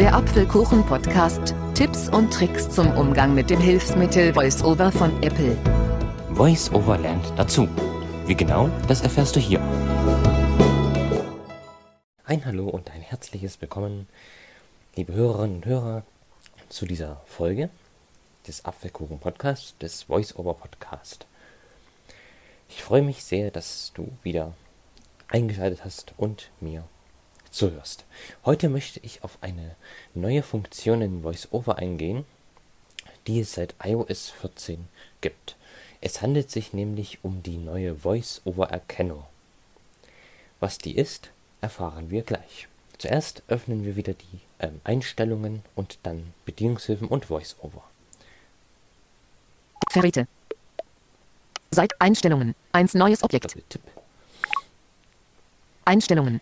Der Apfelkuchen-Podcast. Tipps und Tricks zum Umgang mit dem Hilfsmittel VoiceOver von Apple. VoiceOver lernt dazu. Wie genau, das erfährst du hier. Ein Hallo und ein herzliches Willkommen, liebe Hörerinnen und Hörer, zu dieser Folge des Apfelkuchen-Podcasts, des VoiceOver-Podcast. Ich freue mich sehr, dass du wieder eingeschaltet hast und mir zuhörst. Heute möchte ich auf eine neue Funktion in VoiceOver eingehen, die es seit iOS 14 gibt. Es handelt sich nämlich um die neue VoiceOver-Erkennung. Was die ist, erfahren wir gleich. Zuerst öffnen wir wieder die ähm, Einstellungen und dann Bedienungshilfen und VoiceOver. Verräte. Seit Einstellungen. Eins neues Objekt. Einstellungen.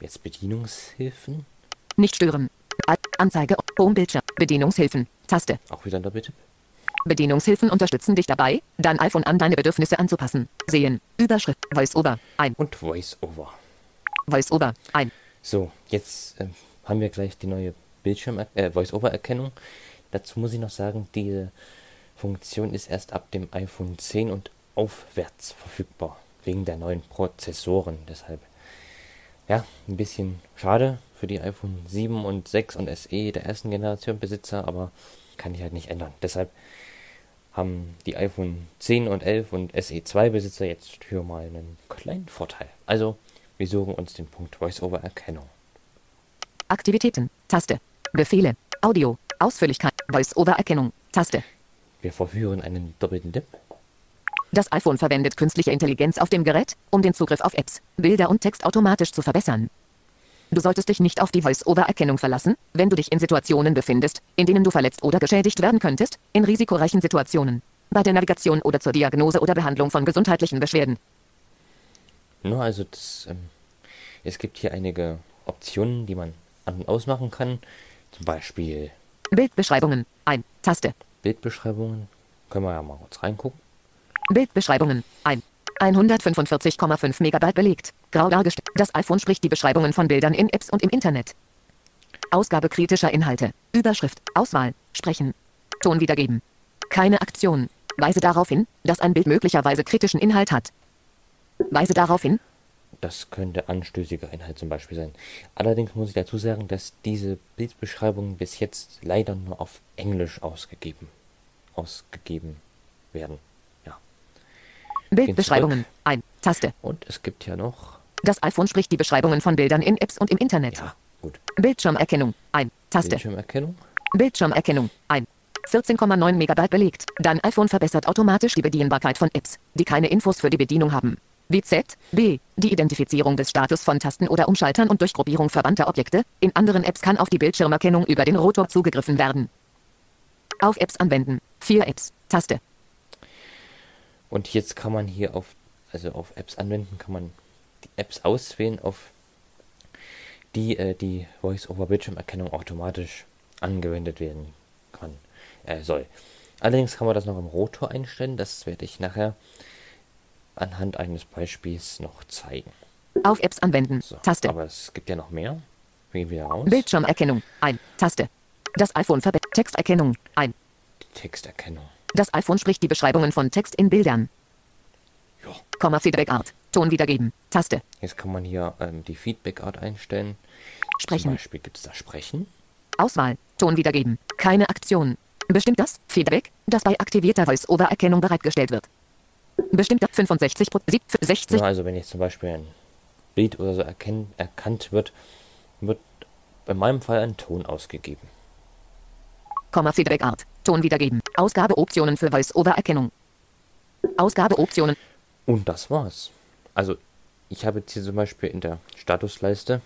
Jetzt Bedienungshilfen. Nicht stören. Anzeige. Homebildschirm. Bedienungshilfen. Taste. Auch wieder ein Doppeltipp. Bedienungshilfen unterstützen dich dabei, dein iPhone an deine Bedürfnisse anzupassen. Sehen. Überschrift. VoiceOver. Ein. Und VoiceOver. VoiceOver. Ein. So, jetzt ähm, haben wir gleich die neue Bildschirm äh, Voice-Over-Erkennung. Dazu muss ich noch sagen, diese Funktion ist erst ab dem iPhone 10 und aufwärts verfügbar, wegen der neuen Prozessoren. Deshalb, ja, ein bisschen schade für die iPhone 7 und 6 und SE der ersten Generation Besitzer, aber kann ich halt nicht ändern. Deshalb haben die iPhone 10 und 11 und SE2 Besitzer jetzt hier mal einen kleinen Vorteil. Also, wir suchen uns den Punkt Voice-Over-Erkennung. Aktivitäten. Taste. Befehle. Audio. Ausführlichkeit. VoiceOver-Erkennung. Taste. Wir verführen einen doppelten Dip. Das iPhone verwendet künstliche Intelligenz auf dem Gerät, um den Zugriff auf Apps, Bilder und Text automatisch zu verbessern. Du solltest dich nicht auf die Voice-Over-Erkennung verlassen, wenn du dich in Situationen befindest, in denen du verletzt oder geschädigt werden könntest, in risikoreichen Situationen, bei der Navigation oder zur Diagnose oder Behandlung von gesundheitlichen Beschwerden. Nur also das, ähm, es gibt hier einige Optionen, die man an und ausmachen kann. Zum Beispiel Bildbeschreibungen. Ein. Taste. Bildbeschreibungen. Können wir ja mal kurz reingucken. Bildbeschreibungen. Ein. 145,5 Megabyte belegt. Grau dargestellt. Das iPhone spricht die Beschreibungen von Bildern in Apps und im Internet. Ausgabe kritischer Inhalte. Überschrift. Auswahl. Sprechen. Ton wiedergeben. Keine Aktion. Weise darauf hin, dass ein Bild möglicherweise kritischen Inhalt hat. Weise darauf hin, Das könnte anstößiger Inhalt zum Beispiel sein. Allerdings muss ich dazu sagen, dass diese Bildbeschreibungen bis jetzt leider nur auf Englisch ausgegeben, ausgegeben werden. Bildbeschreibungen. Ein. Taste. Und es gibt ja noch. Das iPhone spricht die Beschreibungen von Bildern in Apps und im Internet. Ja, gut. Bildschirmerkennung. Ein. Taste. Bildschirmerkennung. Bildschirmerkennung. Ein. 14,9 Megabyte belegt. Dein iPhone verbessert automatisch die Bedienbarkeit von Apps, die keine Infos für die Bedienung haben. Wie Z, B, die Identifizierung des Status von Tasten oder Umschaltern und Durchgruppierung verwandter Objekte. In anderen Apps kann auf die Bildschirmerkennung über den Rotor zugegriffen werden. Auf Apps anwenden. 4 Apps. Taste. Und jetzt kann man hier auf, also auf Apps anwenden, kann man die Apps auswählen, auf die äh, die Voice-over-Bildschirmerkennung automatisch angewendet werden kann, äh, soll. Allerdings kann man das noch im Rotor einstellen, das werde ich nachher anhand eines Beispiels noch zeigen. Auf Apps anwenden. So, Taste. Aber es gibt ja noch mehr. Wir gehen wieder raus. Bildschirmerkennung. Ein. Taste. Das iPhone verbessert Texterkennung. Ein. Die Texterkennung. Das iPhone spricht die Beschreibungen von Text in Bildern. Ja. Komma Feedback Art. Ton wiedergeben. Taste. Jetzt kann man hier ähm, die Feedback-Art einstellen. Zum Sprechen. Beispiel gibt es da Sprechen. Auswahl. Ton wiedergeben. Keine Aktion. Bestimmt das Feedback, das bei aktivierter Voice-Over-Erkennung bereitgestellt wird. Bestimmt das 65 60 Ja, also wenn jetzt zum Beispiel ein Bild oder so erkenn, erkannt wird, wird in meinem Fall ein Ton ausgegeben. Komma Feedback Art. Ton wiedergeben. Ausgabeoptionen für Voice-Over-Erkennung. Ausgabeoptionen. Und das war's. Also ich habe jetzt hier zum Beispiel in der Statusleiste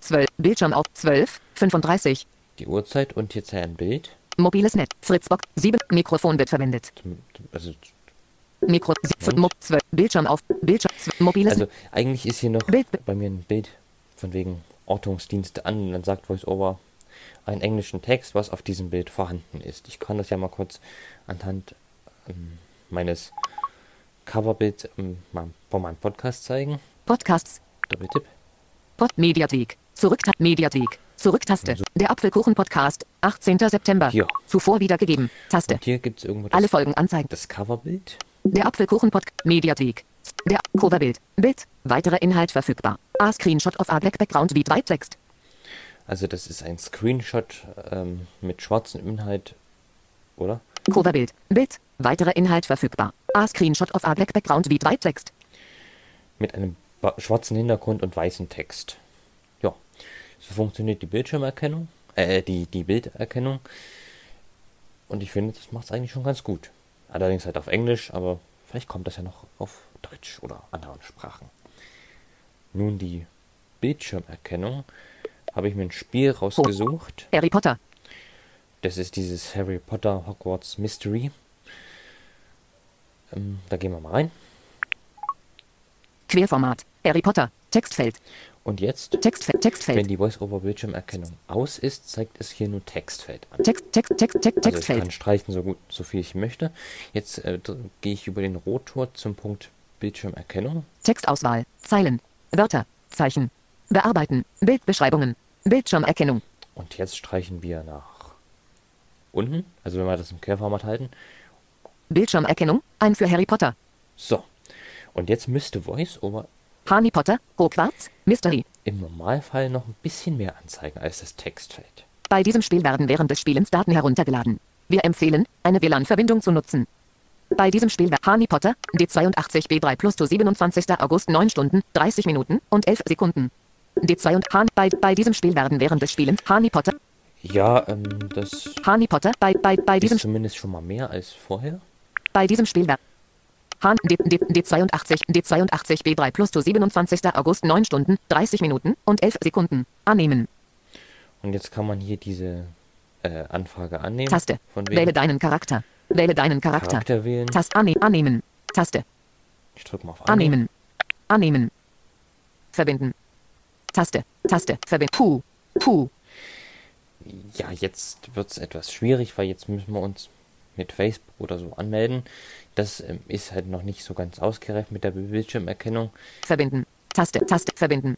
12. Bildschirm auf 12. 35. die Uhrzeit und jetzt ein Bild. Mobiles Netz. Fritzbox. 7. Mikrofon wird verwendet. Also, Mikro. 12. Bildschirm auf. Bildschirm. zw- Mobiles also eigentlich ist hier noch Bild- bei mir ein Bild von wegen Ortungsdienste an und dann sagt VoiceOver einen englischen Text, was auf diesem Bild vorhanden ist. Ich kann das ja mal kurz anhand ähm, meines Coverbilds ähm, von meinem Podcast zeigen. Podcasts. Doppeltipp. Pod Mediathek. Zurück Mediathek. Zurück-Taste. Der Apfelkuchen-Podcast. 18. September. Ja. Zuvor wiedergegeben. Taste. Und hier gibt es irgendwo Alle das, Folgen anzeigen. das Coverbild. Der Apfelkuchen-Podcast. Mediathek. Der Coverbild. Bild. Weiterer Inhalt verfügbar. A Screenshot of a Black Background with White Text. Also das ist ein Screenshot ähm, mit schwarzem Inhalt, oder? Coverbild. Bild. Weiterer Inhalt verfügbar. A Screenshot of a Black Background with White Text. Mit einem schwarzen Hintergrund und weißem Text. Ja, so funktioniert die Bildschirmerkennung, äh, die, die Bilderkennung. Und ich finde, das macht es eigentlich schon ganz gut. Allerdings halt auf Englisch, aber vielleicht kommt das ja noch auf Deutsch oder anderen Sprachen. Nun die Bildschirmerkennung habe ich mir ein Spiel rausgesucht. Harry Potter. Das ist dieses Harry Potter Hogwarts Mystery. Ähm, da gehen wir mal rein. Querformat. Harry Potter. Textfeld. Und jetzt, Textfeld. wenn Textfeld. die Voice-over-Bildschirmerkennung aus ist, zeigt es hier nur Textfeld an. Text, Text, Text, Text, Also ich kann streichen so gut, so viel ich möchte. Jetzt äh, gehe ich über den Rotor zum Punkt Bildschirmerkennung. Textauswahl. Zeilen. Wörter. Zeichen. Bearbeiten. Bildbeschreibungen. Bildschirmerkennung. Und jetzt streichen wir nach unten. Also wenn wir das im Querformat halten. Bildschirmerkennung. Ein für Harry Potter. So. Und jetzt müsste VoiceOver Harry Potter. Hogwarts. Mystery. im Normalfall noch ein bisschen mehr anzeigen als das Textfeld. Bei diesem Spiel werden während des Spielens Daten heruntergeladen. Wir empfehlen, eine WLAN-Verbindung zu nutzen. Bei diesem Spiel wird Harry Potter, D82B3 plus to 27. August 9 Stunden, 30 Minuten und 11 Sekunden. D2 und Han bei, bei diesem Spiel werden während des Spielens Harry Potter, Ja, ähm, das Harry Potter, bei, bei, bei diesem, ist zumindest schon mal mehr als vorher. bei diesem Spiel wird Han, D, D, D82, D82B3 plus to 27. August 9 Stunden, 30 Minuten und 11 Sekunden. Annehmen. Und jetzt kann man hier diese äh, Anfrage annehmen. Taste. Wähle deinen Charakter. Wähle deinen Charakter. Charakter wählen. Taste anne annehmen. Taste. Ich drücke mal auf Annehmen. Annehmen. Verbinden. Taste. Taste. Verbinden. Puh. Puh. Ja, jetzt wird es etwas schwierig, weil jetzt müssen wir uns mit Facebook oder so anmelden. Das ähm, ist halt noch nicht so ganz ausgereift mit der Bildschirmerkennung. Verbinden. Taste. Taste. Verbinden.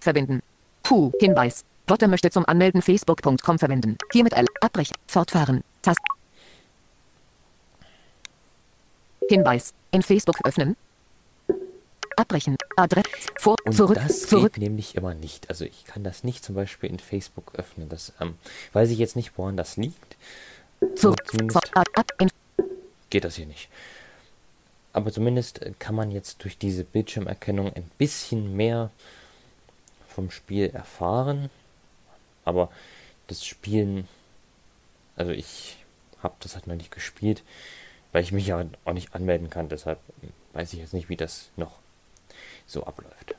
Verbinden. Puh. Hinweis. Potter möchte zum Anmelden facebook.com verwenden. Hiermit L. Abbrechen. Fortfahren. Taste. Hinweis. In Facebook öffnen. Abbrechen. Adresse. Vor. Und zurück. das zurück. geht nämlich immer nicht. Also ich kann das nicht zum Beispiel in Facebook öffnen. Das ähm, weiß ich jetzt nicht, woran das liegt. Zurück. Geht das hier nicht. Aber zumindest äh, kann man jetzt durch diese Bildschirmerkennung ein bisschen mehr vom Spiel erfahren. Aber das Spielen, also ich habe das halt noch nicht gespielt, weil ich mich ja auch nicht anmelden kann. Deshalb ähm, weiß ich jetzt nicht, wie das noch so abläuft.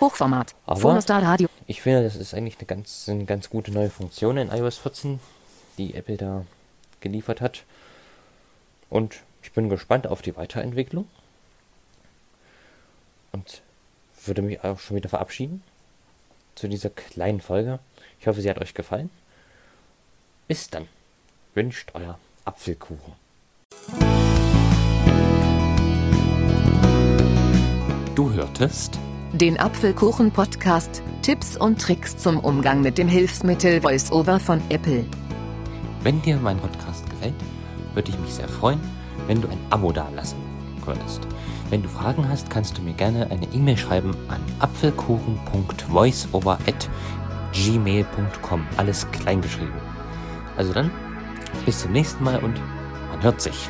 Hochformat. Aber- Radio. Ich finde, das ist eigentlich eine ganz, eine ganz gute neue Funktion in iOS 14, die Apple da geliefert hat. Und ich bin gespannt auf die Weiterentwicklung. Und würde mich auch schon wieder verabschieden zu dieser kleinen Folge. Ich hoffe, sie hat euch gefallen. Bis dann. Wünscht euer Apfelkuchen. Du hörtest Den Apfelkuchen-Podcast. Tipps und Tricks zum Umgang mit dem Hilfsmittel VoiceOver von Apple. Wenn dir mein Podcast gefällt, würde ich mich sehr freuen, wenn du ein Abo dalassen würdest. Wenn du Fragen hast, kannst du mir gerne eine E-Mail schreiben an apfelkuchen.voiceover@gmail.com. Alles klein geschrieben. Also dann, bis zum nächsten Mal und man hört sich.